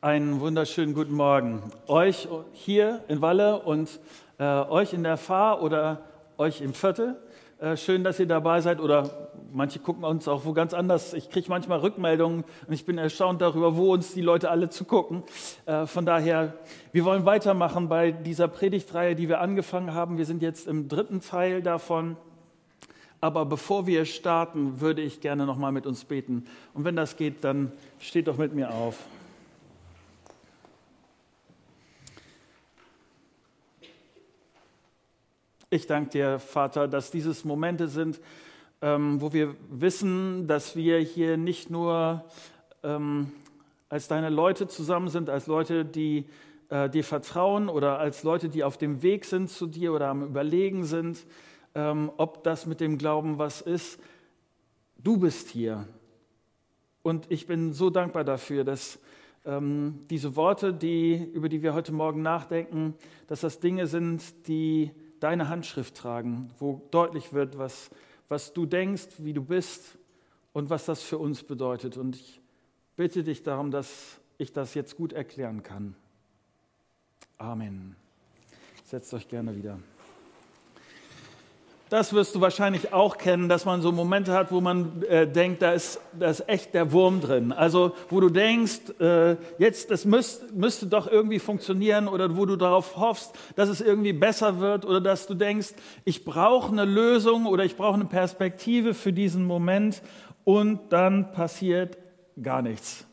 Einen wunderschönen guten Morgen. Euch hier in Walle und äh, euch in der Fahr oder euch im Viertel. Äh, schön, dass ihr dabei seid oder manche gucken uns auch wo ganz anders. Ich kriege manchmal Rückmeldungen und ich bin erstaunt darüber, wo uns die Leute alle zugucken. Äh, von daher, wir wollen weitermachen bei dieser Predigtreihe, die wir angefangen haben. Wir sind jetzt im dritten Teil davon. Aber bevor wir starten, würde ich gerne noch mal mit uns beten. Und wenn das geht, dann steht doch mit mir auf. Ich danke dir, Vater, dass dieses Momente sind, ähm, wo wir wissen, dass wir hier nicht nur ähm, als deine Leute zusammen sind, als Leute, die äh, dir vertrauen oder als Leute, die auf dem Weg sind zu dir oder am Überlegen sind, ähm, ob das mit dem Glauben was ist. Du bist hier. Und ich bin so dankbar dafür, dass ähm, diese Worte, die, über die wir heute Morgen nachdenken, dass das Dinge sind, die deine Handschrift tragen, wo deutlich wird, was, was du denkst, wie du bist und was das für uns bedeutet. Und ich bitte dich darum, dass ich das jetzt gut erklären kann. Amen. Setzt euch gerne wieder. Das wirst du wahrscheinlich auch kennen, dass man so Momente hat, wo man äh, denkt, da ist, da ist echt der Wurm drin. Also wo du denkst, äh, jetzt das müsst, müsste doch irgendwie funktionieren oder wo du darauf hoffst, dass es irgendwie besser wird oder dass du denkst, ich brauche eine Lösung oder ich brauche eine Perspektive für diesen Moment und dann passiert gar nichts.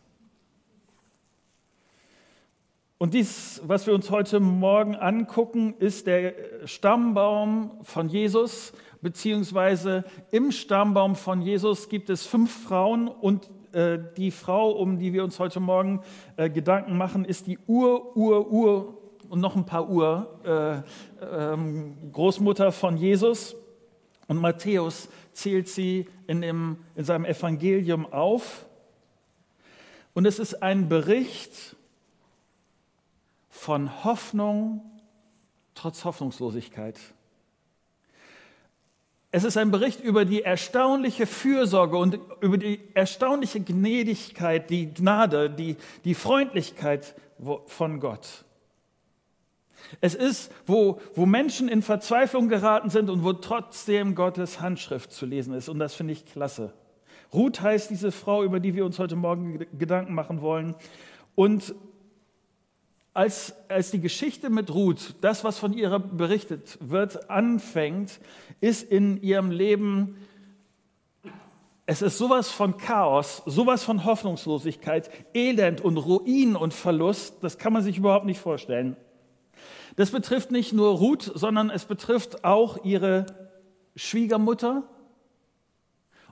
Und dies, was wir uns heute Morgen angucken, ist der Stammbaum von Jesus, beziehungsweise im Stammbaum von Jesus gibt es fünf Frauen und äh, die Frau, um die wir uns heute Morgen äh, Gedanken machen, ist die Ur, Ur, Ur und noch ein paar Ur äh, ähm, Großmutter von Jesus. Und Matthäus zählt sie in, dem, in seinem Evangelium auf. Und es ist ein Bericht von Hoffnung trotz Hoffnungslosigkeit. Es ist ein Bericht über die erstaunliche Fürsorge und über die erstaunliche Gnädigkeit, die Gnade, die, die Freundlichkeit von Gott. Es ist, wo, wo Menschen in Verzweiflung geraten sind und wo trotzdem Gottes Handschrift zu lesen ist. Und das finde ich klasse. Ruth heißt diese Frau, über die wir uns heute Morgen Gedanken machen wollen. Und als, als die Geschichte mit Ruth, das, was von ihr berichtet wird, anfängt, ist in ihrem Leben, es ist sowas von Chaos, sowas von Hoffnungslosigkeit, Elend und Ruin und Verlust, das kann man sich überhaupt nicht vorstellen. Das betrifft nicht nur Ruth, sondern es betrifft auch ihre Schwiegermutter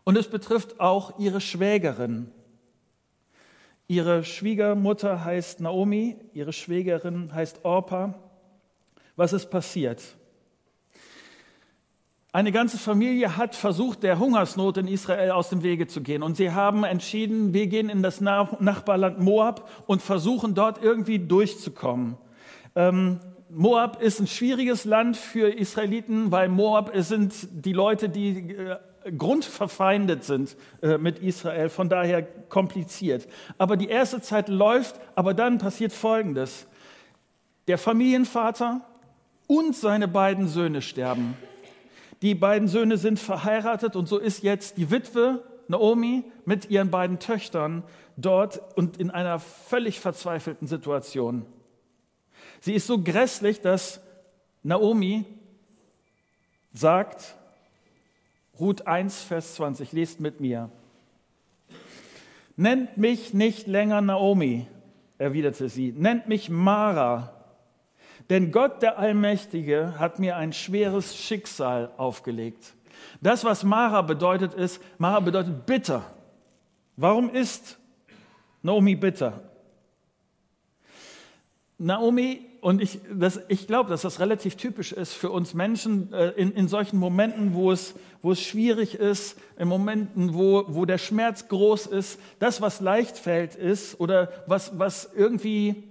und es betrifft auch ihre Schwägerin. Ihre Schwiegermutter heißt Naomi, ihre Schwägerin heißt Orpa. Was ist passiert? Eine ganze Familie hat versucht, der Hungersnot in Israel aus dem Wege zu gehen. Und sie haben entschieden, wir gehen in das Nachbarland Moab und versuchen dort irgendwie durchzukommen. Ähm, Moab ist ein schwieriges Land für Israeliten, weil Moab sind die Leute, die äh, grundverfeindet sind äh, mit Israel, von daher kompliziert. Aber die erste Zeit läuft, aber dann passiert Folgendes. Der Familienvater und seine beiden Söhne sterben. Die beiden Söhne sind verheiratet und so ist jetzt die Witwe Naomi mit ihren beiden Töchtern dort und in einer völlig verzweifelten Situation. Sie ist so grässlich, dass Naomi sagt, Ruth 1, Vers 20, lest mit mir. Nennt mich nicht länger Naomi, erwiderte sie, nennt mich Mara, denn Gott der Allmächtige hat mir ein schweres Schicksal aufgelegt. Das, was Mara bedeutet, ist, Mara bedeutet bitter. Warum ist Naomi bitter? Naomi und ich, ich glaube, dass das relativ typisch ist für uns Menschen äh, in, in solchen Momenten, wo es, wo es schwierig ist, in Momenten, wo, wo der Schmerz groß ist, das, was leicht fällt, ist oder was, was irgendwie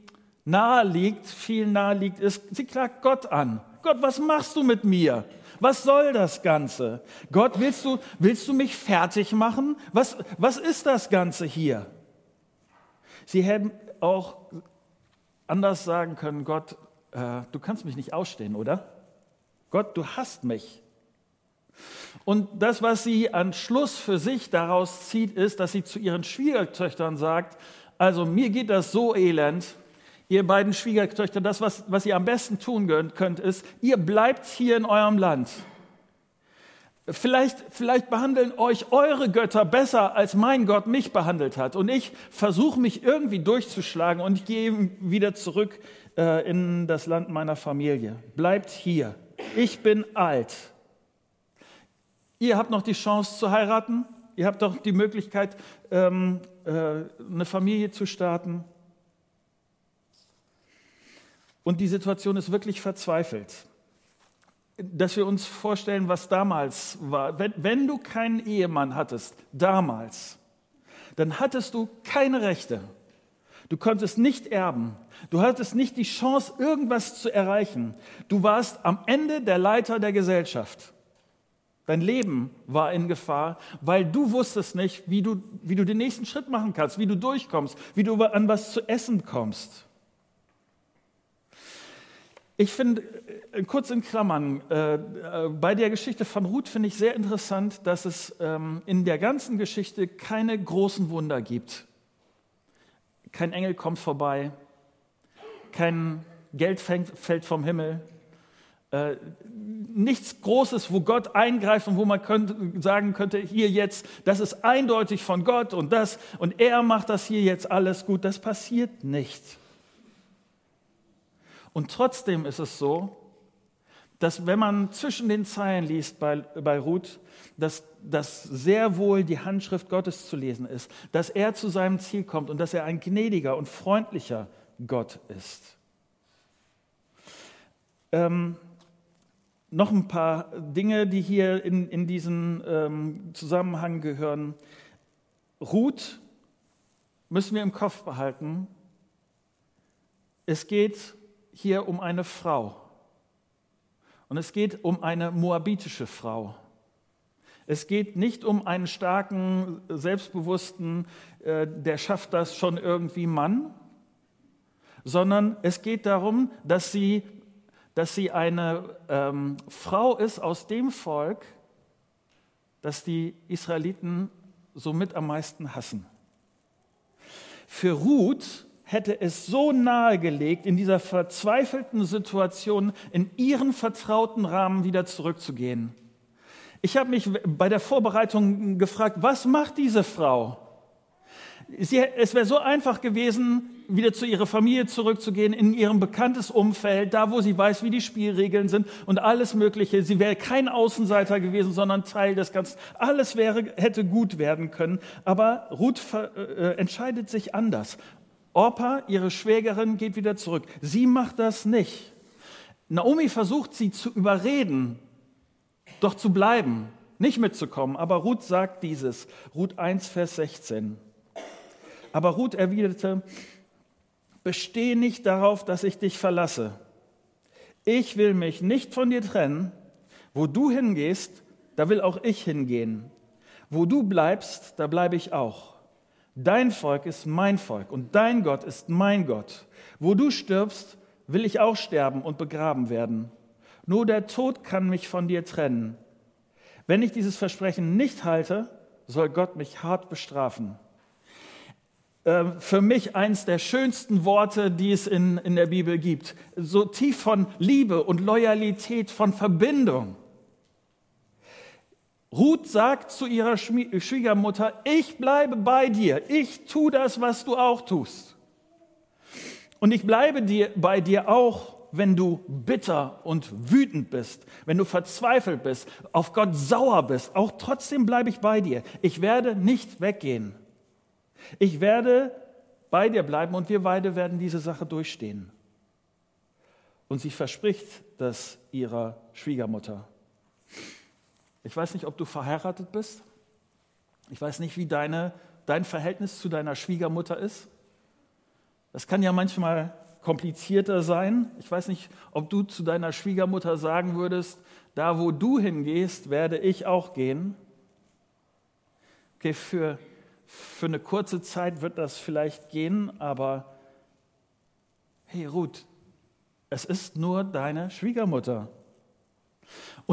nahe liegt, viel nahe liegt, ist, sie klagt Gott an. Gott, was machst du mit mir? Was soll das Ganze? Gott, willst du, willst du mich fertig machen? Was, was ist das Ganze hier? Sie haben, auch anders sagen können, Gott, äh, du kannst mich nicht ausstehen, oder? Gott, du hast mich. Und das, was sie an Schluss für sich daraus zieht, ist, dass sie zu ihren Schwiegertöchtern sagt, also mir geht das so elend, ihr beiden Schwiegertöchter, das, was, was ihr am besten tun könnt, ist, ihr bleibt hier in eurem Land. Vielleicht, vielleicht behandeln euch eure Götter besser, als mein Gott mich behandelt hat. Und ich versuche mich irgendwie durchzuschlagen und ich gehe wieder zurück äh, in das Land meiner Familie. Bleibt hier. Ich bin alt. Ihr habt noch die Chance zu heiraten. Ihr habt doch die Möglichkeit, ähm, äh, eine Familie zu starten. Und die Situation ist wirklich verzweifelt. Dass wir uns vorstellen, was damals war. Wenn, wenn du keinen Ehemann hattest, damals, dann hattest du keine Rechte. Du konntest nicht erben. Du hattest nicht die Chance, irgendwas zu erreichen. Du warst am Ende der Leiter der Gesellschaft. Dein Leben war in Gefahr, weil du wusstest nicht, wie du, wie du den nächsten Schritt machen kannst, wie du durchkommst, wie du an was zu essen kommst. Ich finde, äh, kurz in Klammern, äh, äh, bei der Geschichte von Ruth finde ich sehr interessant, dass es ähm, in der ganzen Geschichte keine großen Wunder gibt. Kein Engel kommt vorbei, kein Geld fällt vom Himmel, äh, nichts Großes, wo Gott eingreift und wo man könnte, sagen könnte, hier jetzt, das ist eindeutig von Gott und das und er macht das hier jetzt alles gut. Das passiert nicht. Und trotzdem ist es so, dass wenn man zwischen den Zeilen liest bei, bei Ruth, dass, dass sehr wohl die Handschrift Gottes zu lesen ist, dass er zu seinem Ziel kommt und dass er ein gnädiger und freundlicher Gott ist. Ähm, noch ein paar Dinge, die hier in, in diesen ähm, Zusammenhang gehören. Ruth müssen wir im Kopf behalten. Es geht hier um eine Frau. Und es geht um eine moabitische Frau. Es geht nicht um einen starken, selbstbewussten, äh, der schafft das schon irgendwie Mann, sondern es geht darum, dass sie dass sie eine ähm, Frau ist aus dem Volk, das die Israeliten somit am meisten hassen. Für Ruth hätte es so nahegelegt, in dieser verzweifelten Situation in ihren vertrauten Rahmen wieder zurückzugehen. Ich habe mich bei der Vorbereitung gefragt, was macht diese Frau? Sie, es wäre so einfach gewesen, wieder zu ihrer Familie zurückzugehen, in ihrem bekanntes Umfeld, da wo sie weiß, wie die Spielregeln sind und alles Mögliche. Sie wäre kein Außenseiter gewesen, sondern Teil des Ganzen. Alles wäre, hätte gut werden können. Aber Ruth äh, entscheidet sich anders. Orpa, ihre Schwägerin, geht wieder zurück. Sie macht das nicht. Naomi versucht sie zu überreden, doch zu bleiben, nicht mitzukommen. Aber Ruth sagt dieses. Ruth 1, Vers 16. Aber Ruth erwiderte, besteh nicht darauf, dass ich dich verlasse. Ich will mich nicht von dir trennen. Wo du hingehst, da will auch ich hingehen. Wo du bleibst, da bleibe ich auch. Dein Volk ist mein Volk und dein Gott ist mein Gott. Wo du stirbst, will ich auch sterben und begraben werden. Nur der Tod kann mich von dir trennen. Wenn ich dieses Versprechen nicht halte, soll Gott mich hart bestrafen. Ähm, für mich eins der schönsten Worte, die es in, in der Bibel gibt. So tief von Liebe und Loyalität, von Verbindung. Ruth sagt zu ihrer Schwiegermutter, ich bleibe bei dir, ich tue das, was du auch tust. Und ich bleibe dir, bei dir auch, wenn du bitter und wütend bist, wenn du verzweifelt bist, auf Gott sauer bist, auch trotzdem bleibe ich bei dir. Ich werde nicht weggehen. Ich werde bei dir bleiben und wir beide werden diese Sache durchstehen. Und sie verspricht das ihrer Schwiegermutter. Ich weiß nicht, ob du verheiratet bist. Ich weiß nicht, wie deine, dein Verhältnis zu deiner Schwiegermutter ist. Das kann ja manchmal komplizierter sein. Ich weiß nicht, ob du zu deiner Schwiegermutter sagen würdest, da wo du hingehst, werde ich auch gehen. Okay, für für eine kurze Zeit wird das vielleicht gehen, aber hey Ruth, es ist nur deine Schwiegermutter.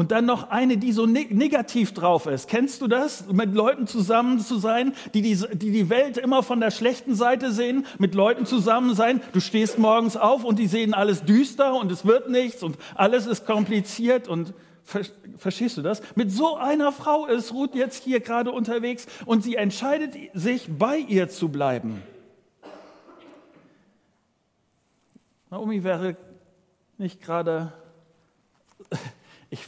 Und dann noch eine, die so negativ drauf ist. Kennst du das? Mit Leuten zusammen zu sein, die die, die die Welt immer von der schlechten Seite sehen, mit Leuten zusammen sein. Du stehst morgens auf und die sehen alles düster und es wird nichts und alles ist kompliziert und verstehst du das? Mit so einer Frau ist Ruth jetzt hier gerade unterwegs und sie entscheidet sich, bei ihr zu bleiben. Naomi wäre nicht gerade ich,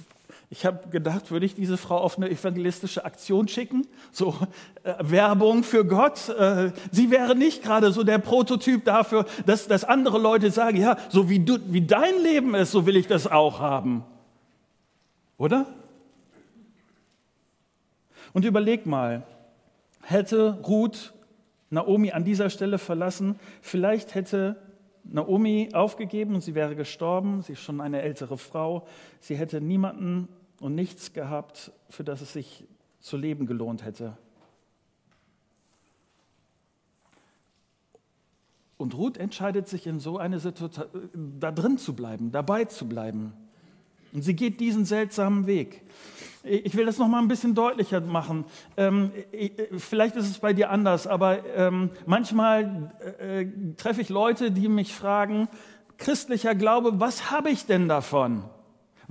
ich habe gedacht, würde ich diese Frau auf eine evangelistische Aktion schicken? So äh, Werbung für Gott. Äh, sie wäre nicht gerade so der Prototyp dafür, dass, dass andere Leute sagen, ja, so wie, du, wie dein Leben ist, so will ich das auch haben. Oder? Und überleg mal, hätte Ruth Naomi an dieser Stelle verlassen, vielleicht hätte Naomi aufgegeben und sie wäre gestorben. Sie ist schon eine ältere Frau. Sie hätte niemanden und nichts gehabt, für das es sich zu leben gelohnt hätte. Und Ruth entscheidet sich in so eine Situation, da drin zu bleiben, dabei zu bleiben. Und sie geht diesen seltsamen Weg. Ich will das noch mal ein bisschen deutlicher machen. Ähm, vielleicht ist es bei dir anders, aber ähm, manchmal äh, treffe ich Leute, die mich fragen, christlicher Glaube, was habe ich denn davon?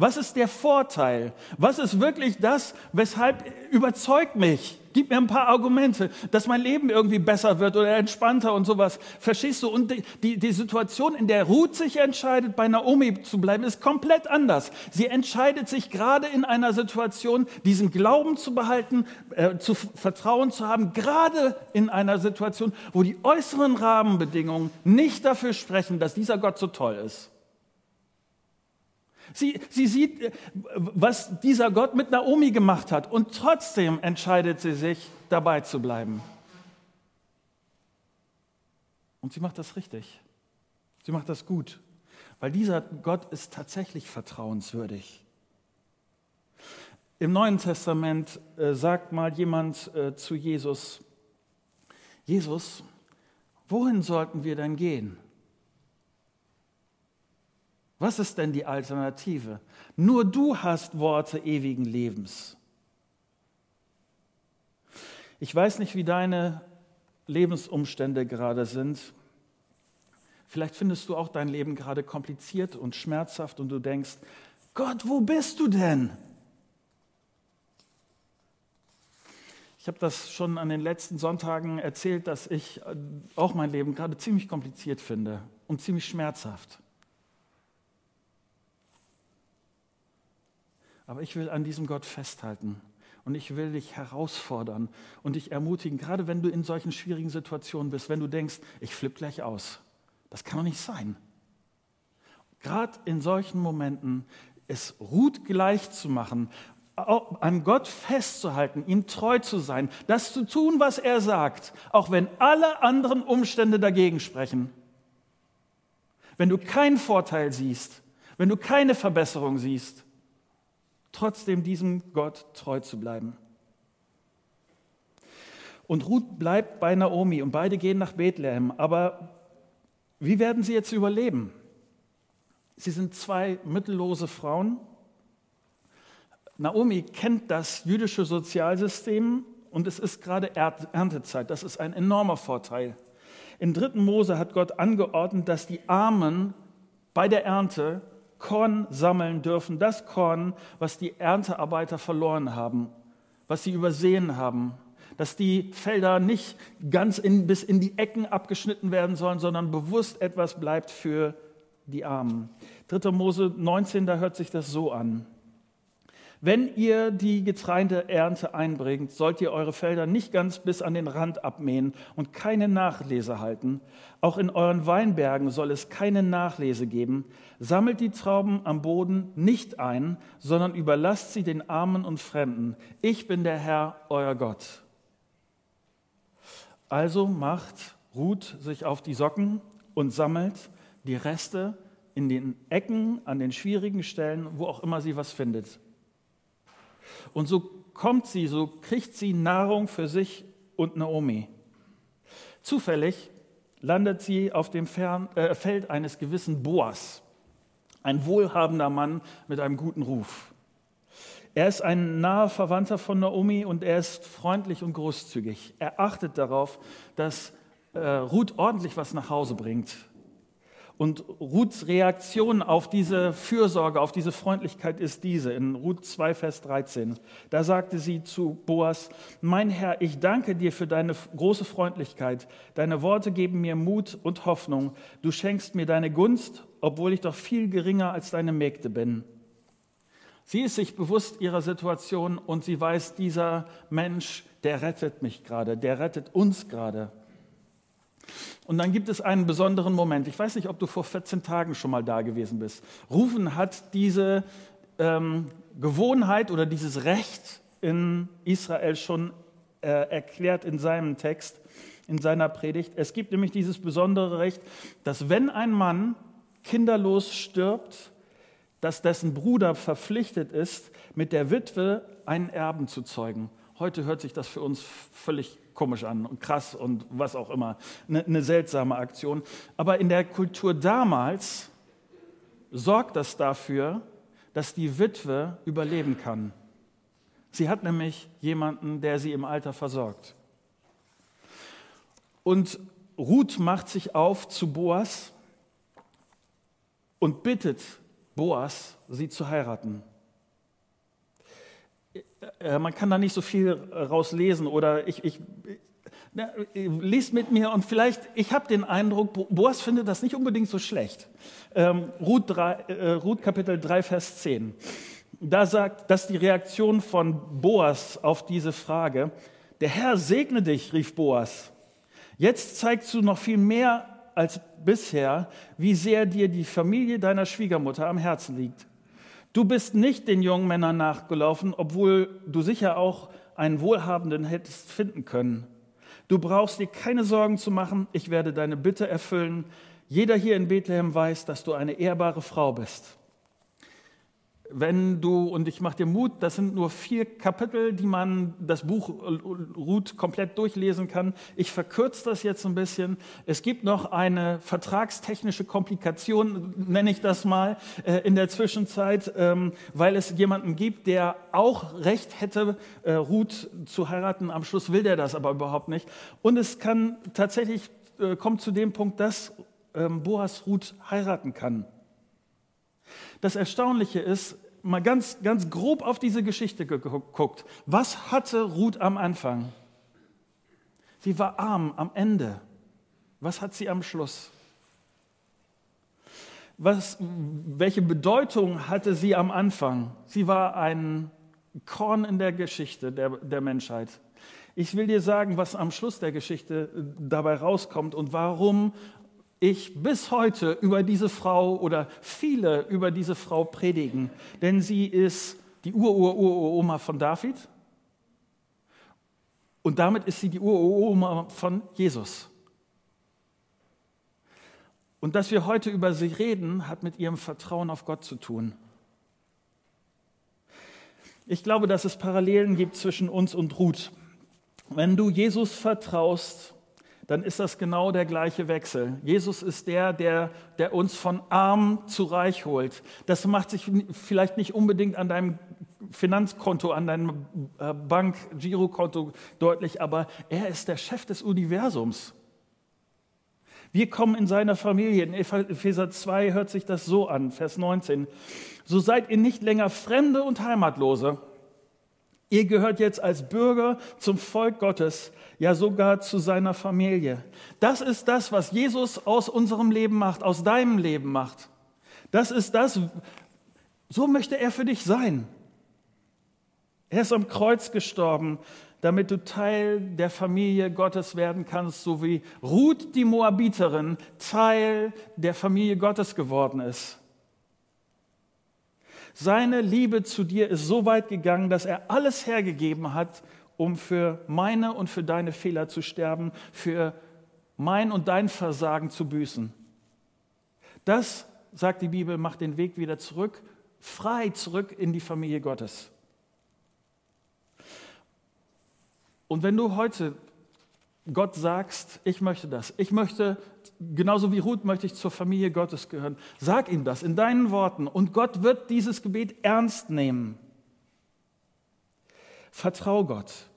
Was ist der Vorteil? Was ist wirklich das, weshalb überzeugt mich? Gib mir ein paar Argumente, dass mein Leben irgendwie besser wird oder entspannter und sowas. Verstehst du? Und die, die Situation, in der Ruth sich entscheidet, bei Naomi zu bleiben, ist komplett anders. Sie entscheidet sich gerade in einer Situation, diesen Glauben zu behalten, äh, zu Vertrauen zu haben, gerade in einer Situation, wo die äußeren Rahmenbedingungen nicht dafür sprechen, dass dieser Gott so toll ist. Sie, sie sieht, äh, was dieser Gott mit Naomi gemacht hat und trotzdem entscheidet sie sich, dabei zu bleiben. Und sie macht das richtig. Sie macht das gut, weil dieser Gott ist tatsächlich vertrauenswürdig. Im Neuen Testament äh, sagt mal jemand äh, zu Jesus, Jesus, wohin sollten wir denn gehen? Was ist denn die Alternative? Nur du hast Worte ewigen Lebens. Ich weiß nicht, wie deine Lebensumstände gerade sind. Vielleicht findest du auch dein Leben gerade kompliziert und schmerzhaft und du denkst, Gott, wo bist du denn? Ich habe das schon an den letzten Sonntagen erzählt, dass ich auch mein Leben gerade ziemlich kompliziert finde und ziemlich schmerzhaft. Aber ich will an diesem Gott festhalten und ich will dich herausfordern und dich ermutigen, gerade wenn du in solchen schwierigen Situationen bist, wenn du denkst, ich flippe gleich aus. Das kann doch nicht sein. Gerade in solchen Momenten es Ruth gleich zu machen, an Gott festzuhalten, ihm treu zu sein, das zu tun, was er sagt, auch wenn alle anderen Umstände dagegen sprechen. Wenn du keinen Vorteil siehst, wenn du keine Verbesserung siehst, trotzdem diesem Gott treu zu bleiben. Und Ruth bleibt bei Naomi und beide gehen nach Bethlehem. Aber wie werden sie jetzt überleben? Sie sind zwei mittellose Frauen. Naomi kennt das jüdische Sozialsystem und es ist gerade Erntezeit. Das ist ein enormer Vorteil. In 3. Mose hat Gott angeordnet, dass die Armen bei der Ernte Korn sammeln dürfen, das Korn, was die Erntearbeiter verloren haben, was sie übersehen haben, dass die Felder nicht ganz in, bis in die Ecken abgeschnitten werden sollen, sondern bewusst etwas bleibt für die Armen. 3. Mose 19, da hört sich das so an. Wenn ihr die Getreideernte einbringt, sollt ihr eure Felder nicht ganz bis an den Rand abmähen und keine Nachlese halten. Auch in euren Weinbergen soll es keine Nachlese geben. Sammelt die Trauben am Boden nicht ein, sondern überlasst sie den Armen und Fremden. Ich bin der Herr, euer Gott. Also macht Ruth sich auf die Socken und sammelt die Reste in den Ecken, an den schwierigen Stellen, wo auch immer sie was findet. Und so kommt sie, so kriegt sie Nahrung für sich und Naomi. Zufällig landet sie auf dem Fern, äh, Feld eines gewissen Boas, ein wohlhabender Mann mit einem guten Ruf. Er ist ein naher Verwandter von Naomi und er ist freundlich und großzügig. Er achtet darauf, dass äh, Ruth ordentlich was nach Hause bringt. Und Ruths Reaktion auf diese Fürsorge, auf diese Freundlichkeit ist diese, in Ruth 2, Vers 13. Da sagte sie zu Boas, mein Herr, ich danke dir für deine große Freundlichkeit. Deine Worte geben mir Mut und Hoffnung. Du schenkst mir deine Gunst, obwohl ich doch viel geringer als deine Mägde bin. Sie ist sich bewusst ihrer Situation und sie weiß, dieser Mensch, der rettet mich gerade, der rettet uns gerade. Und dann gibt es einen besonderen Moment. Ich weiß nicht, ob du vor 14 Tagen schon mal da gewesen bist. Rufen hat diese ähm, Gewohnheit oder dieses Recht in Israel schon äh, erklärt in seinem Text, in seiner Predigt. Es gibt nämlich dieses besondere Recht, dass wenn ein Mann kinderlos stirbt, dass dessen Bruder verpflichtet ist, mit der Witwe einen Erben zu zeugen. Heute hört sich das für uns völlig komisch an und krass und was auch immer. Eine, eine seltsame Aktion. Aber in der Kultur damals sorgt das dafür, dass die Witwe überleben kann. Sie hat nämlich jemanden, der sie im Alter versorgt. Und Ruth macht sich auf zu Boas und bittet Boas, sie zu heiraten. Äh, man kann da nicht so viel rauslesen oder ich, ich na, lies mit mir und vielleicht, ich habe den Eindruck, Boas findet das nicht unbedingt so schlecht. Ähm, Ruth, 3, äh, Ruth Kapitel 3, Vers 10. Da sagt, dass die Reaktion von Boas auf diese Frage, der Herr segne dich, rief Boas. Jetzt zeigst du noch viel mehr als bisher, wie sehr dir die Familie deiner Schwiegermutter am Herzen liegt. Du bist nicht den jungen Männern nachgelaufen, obwohl du sicher auch einen Wohlhabenden hättest finden können. Du brauchst dir keine Sorgen zu machen, ich werde deine Bitte erfüllen. Jeder hier in Bethlehem weiß, dass du eine ehrbare Frau bist wenn du, und ich mache dir Mut, das sind nur vier Kapitel, die man das Buch Ruth komplett durchlesen kann. Ich verkürze das jetzt ein bisschen. Es gibt noch eine vertragstechnische Komplikation, nenne ich das mal, äh, in der Zwischenzeit, ähm, weil es jemanden gibt, der auch Recht hätte, äh, Ruth zu heiraten. Am Schluss will der das aber überhaupt nicht. Und es kann tatsächlich, äh, kommt zu dem Punkt, dass ähm, Boas Ruth heiraten kann. Das Erstaunliche ist, mal ganz, ganz grob auf diese Geschichte geguckt. Was hatte Ruth am Anfang? Sie war arm am Ende. Was hat sie am Schluss? Was, welche Bedeutung hatte sie am Anfang? Sie war ein Korn in der Geschichte der, der Menschheit. Ich will dir sagen, was am Schluss der Geschichte dabei rauskommt und warum ich bis heute über diese Frau oder viele über diese Frau predigen, denn sie ist die Ur-Ur-Ur-Oma von David und damit ist sie die Ur-Ur-Oma von Jesus. Und dass wir heute über sie reden, hat mit ihrem Vertrauen auf Gott zu tun. Ich glaube, dass es Parallelen gibt zwischen uns und Ruth. Wenn du Jesus vertraust, dann ist das genau der gleiche Wechsel. Jesus ist der, der, der uns von arm zu reich holt. Das macht sich vielleicht nicht unbedingt an deinem Finanzkonto, an deinem äh, Bank-Girokonto deutlich, aber er ist der Chef des Universums. Wir kommen in seiner Familie. In Epheser 2 hört sich das so an, Vers 19. So seid ihr nicht länger Fremde und Heimatlose. Ihr gehört jetzt als Bürger zum Volk Gottes, ja sogar zu seiner Familie. Das ist das, was Jesus aus unserem Leben macht, aus deinem Leben macht. Das ist das, so möchte er für dich sein. Er ist am Kreuz gestorben, damit du Teil der Familie Gottes werden kannst, so wie Ruth die Moabiterin Teil der Familie Gottes geworden ist. Seine Liebe zu dir ist so weit gegangen, dass er alles hergegeben hat, um für meine und für deine Fehler zu sterben, für mein und dein Versagen zu büßen. Das, sagt die Bibel, macht den Weg wieder zurück, frei zurück in die Familie Gottes. Und wenn du heute Gott sagst, ich möchte das. Ich möchte, genauso wie Ruth möchte ich zur Familie Gottes gehören. Sag ihm das in deinen Worten und Gott wird dieses Gebet ernst nehmen. Vertrau Gott.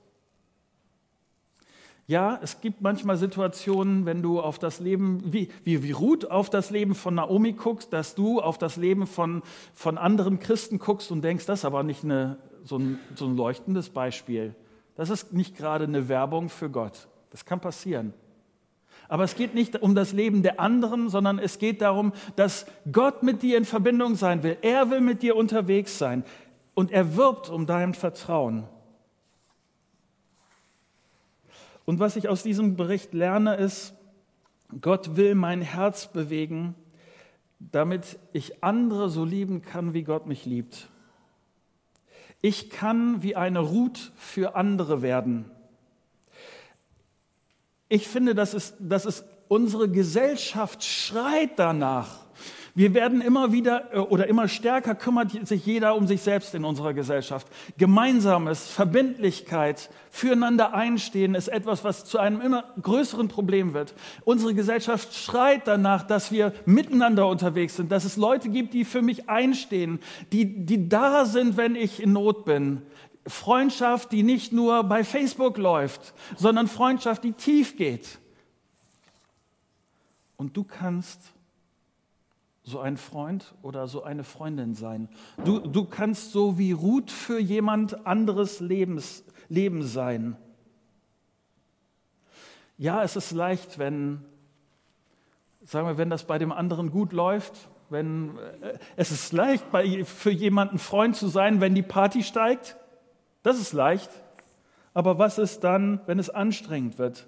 Ja, es gibt manchmal Situationen, wenn du auf das Leben, wie, wie, wie Ruth auf das Leben von Naomi guckst, dass du auf das Leben von, von anderen Christen guckst und denkst, das ist aber nicht eine, so, ein, so ein leuchtendes Beispiel. Das ist nicht gerade eine Werbung für Gott. Das kann passieren. Aber es geht nicht um das Leben der anderen, sondern es geht darum, dass Gott mit dir in Verbindung sein will. Er will mit dir unterwegs sein und er wirbt um dein Vertrauen. Und was ich aus diesem Bericht lerne, ist, Gott will mein Herz bewegen, damit ich andere so lieben kann, wie Gott mich liebt. Ich kann wie eine Ruth für andere werden. Ich finde, dass es, dass es unsere Gesellschaft schreit danach, wir werden immer wieder äh, oder immer stärker kümmert sich jeder um sich selbst in unserer Gesellschaft. Gemeinsames, Verbindlichkeit, füreinander einstehen ist etwas, was zu einem immer größeren Problem wird. Unsere Gesellschaft schreit danach, dass wir miteinander unterwegs sind, dass es Leute gibt, die für mich einstehen, die, die da sind, wenn ich in Not bin. Freundschaft, die nicht nur bei Facebook läuft, sondern Freundschaft, die tief geht. Und du kannst so ein Freund oder so eine Freundin sein. Du, du kannst so wie Ruth für jemand anderes Lebens, Leben sein. Ja, es ist leicht, wenn, sagen wir, wenn das bei dem anderen gut läuft, wenn, äh, es ist leicht, bei, für jemanden Freund zu sein, wenn die Party steigt. Das ist leicht. Aber was ist dann, wenn es anstrengend wird?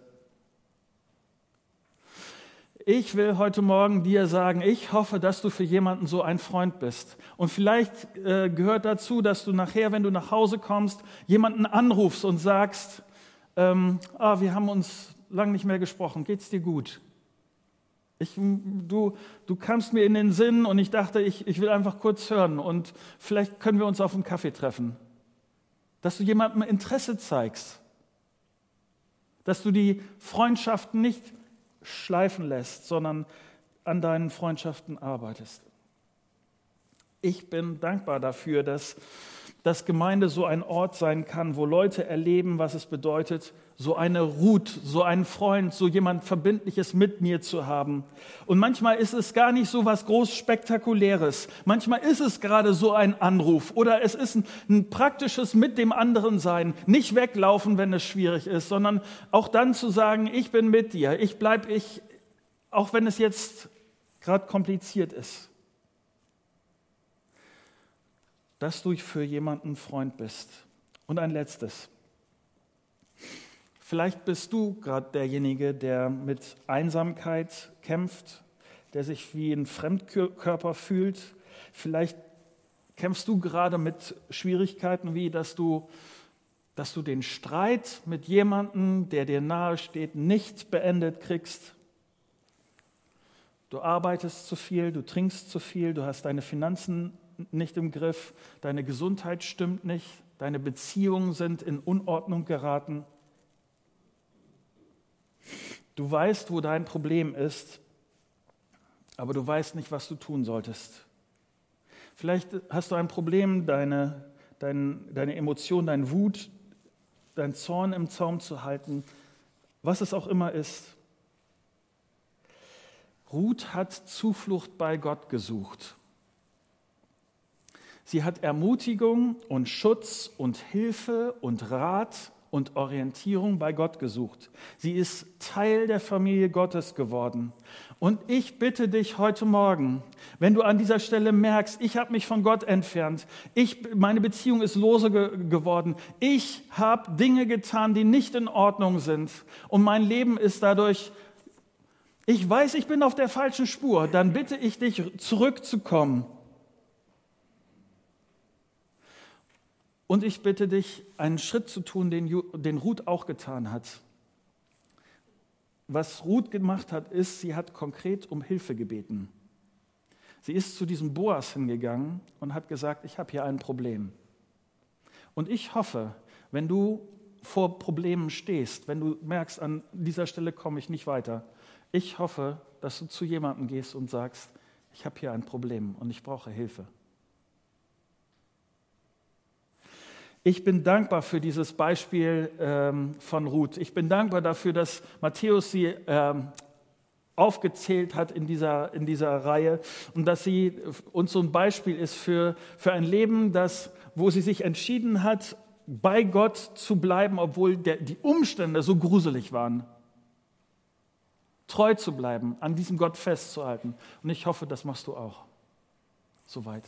ich will heute Morgen dir sagen, ich hoffe, dass du für jemanden so ein Freund bist. Und vielleicht äh, gehört dazu, dass du nachher, wenn du nach Hause kommst, jemanden anrufst und sagst, ähm, ah, wir haben uns lange nicht mehr gesprochen, geht's dir gut? Ich, du, du kamst mir in den Sinn und ich dachte, ich, ich will einfach kurz hören und vielleicht können wir uns auf einen Kaffee treffen. Dass du jemandem Interesse zeigst. Dass du die Freundschaften nicht schleifen lässt, sondern an deinen Freundschaften arbeitest. Ich bin dankbar dafür, dass, dass Gemeinde so ein Ort sein kann, wo Leute erleben, was es bedeutet, so eine Ruth, so einen Freund, so jemand Verbindliches mit mir zu haben. Und manchmal ist es gar nicht so was groß Spektakuläres. Manchmal ist es gerade so ein Anruf oder es ist ein, ein praktisches mit dem anderen sein. Nicht weglaufen, wenn es schwierig ist, sondern auch dann zu sagen, ich bin mit dir, ich bleib ich, auch wenn es jetzt gerade kompliziert ist. Dass du für jemanden Freund bist. Und ein letztes. Vielleicht bist du gerade derjenige, der mit Einsamkeit kämpft, der sich wie ein Fremdkörper fühlt. Vielleicht kämpfst du gerade mit Schwierigkeiten wie, dass du, dass du den Streit mit jemandem, der dir nahe steht, nicht beendet kriegst. Du arbeitest zu viel, du trinkst zu viel, du hast deine Finanzen nicht im Griff, deine Gesundheit stimmt nicht, deine Beziehungen sind in Unordnung geraten. Du weißt, wo dein Problem ist, aber du weißt nicht, was du tun solltest. Vielleicht hast du ein Problem, deine, dein, deine Emotion, dein Wut, dein Zorn im Zaum zu halten, was es auch immer ist. Ruth hat Zuflucht bei Gott gesucht. Sie hat Ermutigung und Schutz und Hilfe und Rat und Orientierung bei Gott gesucht. Sie ist Teil der Familie Gottes geworden. Und ich bitte dich heute Morgen, wenn du an dieser Stelle merkst, ich habe mich von Gott entfernt, ich, meine Beziehung ist lose ge geworden, ich habe Dinge getan, die nicht in Ordnung sind und mein Leben ist dadurch, ich weiß, ich bin auf der falschen Spur, dann bitte ich dich zurückzukommen Und ich bitte dich, einen Schritt zu tun, den, den Ruth auch getan hat. Was Ruth gemacht hat, ist, sie hat konkret um Hilfe gebeten. Sie ist zu diesem Boas hingegangen und hat gesagt, ich habe hier ein Problem. Und ich hoffe, wenn du vor Problemen stehst, wenn du merkst, an dieser Stelle komme ich nicht weiter. Ich hoffe, dass du zu jemandem gehst und sagst, ich habe hier ein Problem und ich brauche Hilfe. Ich bin dankbar für dieses Beispiel ähm, von Ruth. Ich bin dankbar dafür, dass Matthäus sie ähm, aufgezählt hat in dieser, in dieser Reihe und dass sie uns so ein Beispiel ist für, für ein Leben, das, wo sie sich entschieden hat, bei Gott zu bleiben, obwohl der, die Umstände so gruselig waren. Treu zu bleiben, an diesem Gott festzuhalten. Und ich hoffe, das machst du auch. Soweit.